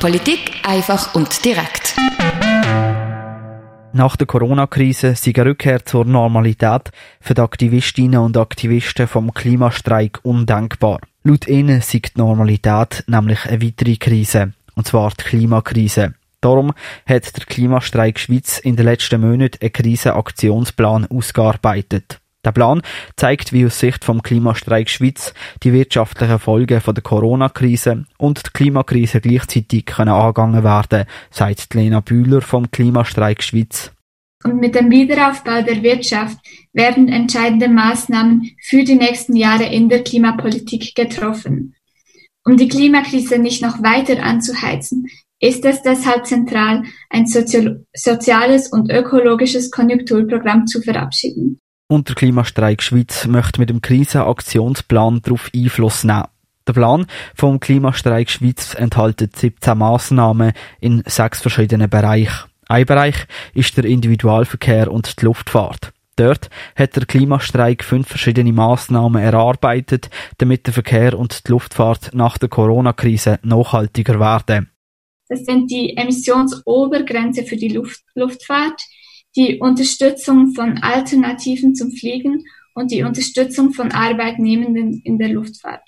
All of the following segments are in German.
Politik einfach und direkt. Nach der Corona-Krise sei eine Rückkehr zur Normalität für die Aktivistinnen und Aktivisten vom Klimastreik undenkbar. Laut ihnen sei die Normalität nämlich eine weitere Krise, und zwar die Klimakrise. Darum hat der Klimastreik Schweiz in den letzten Monaten einen Krisenaktionsplan ausgearbeitet. Der Plan zeigt, wie aus Sicht vom Klimastreik Schweiz die wirtschaftlichen Folgen von der Corona-Krise und die Klimakrise gleichzeitig können angegangen werden, sagt Lena Bühler vom Klimastreik Schweiz. Und mit dem Wiederaufbau der Wirtschaft werden entscheidende Maßnahmen für die nächsten Jahre in der Klimapolitik getroffen. Um die Klimakrise nicht noch weiter anzuheizen, ist es deshalb zentral, ein soziales und ökologisches Konjunkturprogramm zu verabschieden. Und der Klimastreik Schweiz möchte mit dem Krisenaktionsplan darauf Einfluss nehmen. Der Plan vom Klimastreik Schweiz enthält 17 Massnahmen in sechs verschiedenen Bereichen. Ein Bereich ist der Individualverkehr und die Luftfahrt. Dort hat der Klimastreik fünf verschiedene Massnahmen erarbeitet, damit der Verkehr und die Luftfahrt nach der Corona-Krise nachhaltiger werden. Das sind die Emissionsobergrenze für die Luft Luftfahrt, die Unterstützung von Alternativen zum Fliegen und die Unterstützung von Arbeitnehmenden in der Luftfahrt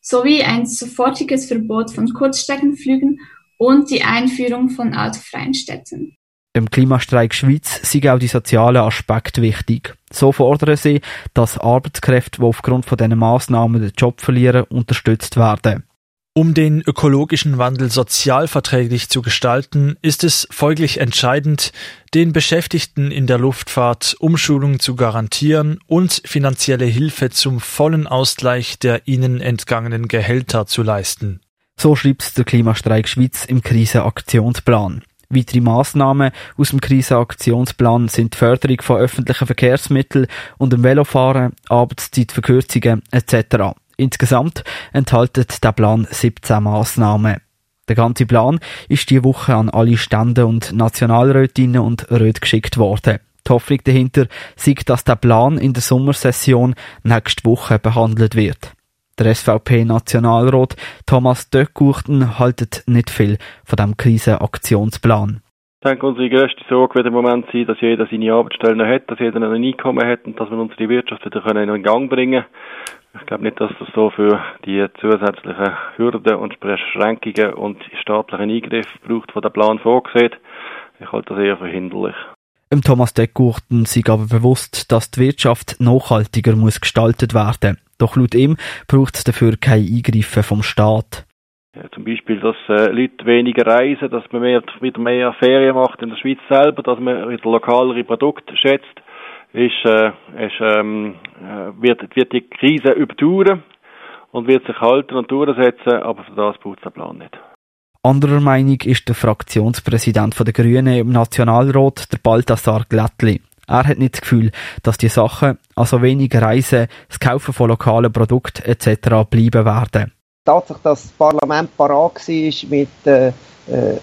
sowie ein sofortiges Verbot von Kurzstreckenflügen und die Einführung von autofreien Städten. Im Klimastreik Schweiz sind auch die sozialen Aspekte wichtig. So fordern sie, dass Arbeitskräfte, die aufgrund von diesen Massnahmen den Job verlieren, unterstützt werden. Um den ökologischen Wandel sozialverträglich zu gestalten, ist es folglich entscheidend, den Beschäftigten in der Luftfahrt Umschulung zu garantieren und finanzielle Hilfe zum vollen Ausgleich der ihnen entgangenen Gehälter zu leisten. So schreibt der Klimastreik Schweiz im Krisenaktionsplan. Weitere Massnahmen aus dem Krisenaktionsplan sind die Förderung von öffentlichen Verkehrsmitteln und dem Velofahren, Arbeitszeitverkürzungen etc. Insgesamt enthält der Plan 17 Massnahmen. Der ganze Plan ist die Woche an alle Stände und Nationalrätinnen und Räte geschickt worden. Die Hoffnung dahinter sieht, dass der Plan in der Sommersession nächste Woche behandelt wird. Der SVP-Nationalrat Thomas Döckgurten haltet nicht viel von dem Krisenaktionsplan. Ich denke, unsere grösste Sorge wird im Moment sein, dass jeder seine Arbeitsstelle noch hat, dass jeder ein Einkommen hat und dass wir unsere Wirtschaft wieder in Gang bringen können. Ich glaube nicht, dass das so für die zusätzlichen Hürden und Beschränkungen und staatlichen Eingriffe braucht, die der Plan vorsieht. Ich halte das eher für hinderlich. Im Thomas Deckgurten sei aber bewusst, dass die Wirtschaft nachhaltiger muss gestaltet werden. Doch laut ihm braucht es dafür keine Eingriffe vom Staat. Ja, zum Beispiel, dass äh, Leute weniger reisen, dass man mehr, wieder mehr Ferien macht in der Schweiz selber, dass man wieder lokalere Produkte schätzt ist, äh, ist, ähm, äh, wird, wird die Krise überdauern und wird sich halten und durchsetzen, aber für das braucht es einen Plan nicht. Anderer Meinung ist der Fraktionspräsident der Grünen im Nationalrat, der Balthasar Glättli. Er hat nicht das Gefühl, dass die Sachen, also weniger Reisen, das Kaufen von lokalen Produkten etc. bleiben werden. Tatsache, dass das Parlament parat war mit äh, äh,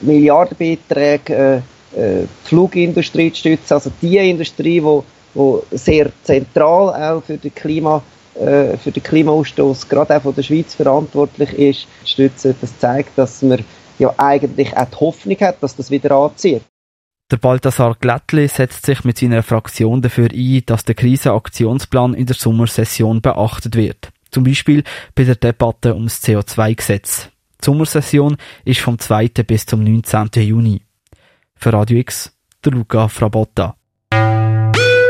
Milliardenbeträgen, äh, äh, die Flugindustrie zu stützen, also die Industrie, die wo sehr zentral auch für den Klima äh, für den Klimaausstoß gerade auch von der Schweiz verantwortlich ist, stützen. Das zeigt, dass man ja eigentlich auch die Hoffnung hat, dass das wieder anzieht. Der Balthasar Glättli setzt sich mit seiner Fraktion dafür ein, dass der Krisenaktionsplan in der Sommersession beachtet wird. Zum Beispiel bei der Debatte ums CO2-Gesetz. Die Sommersession ist vom 2. bis zum 19. Juni. Für Radio X, der Luca Frabotta.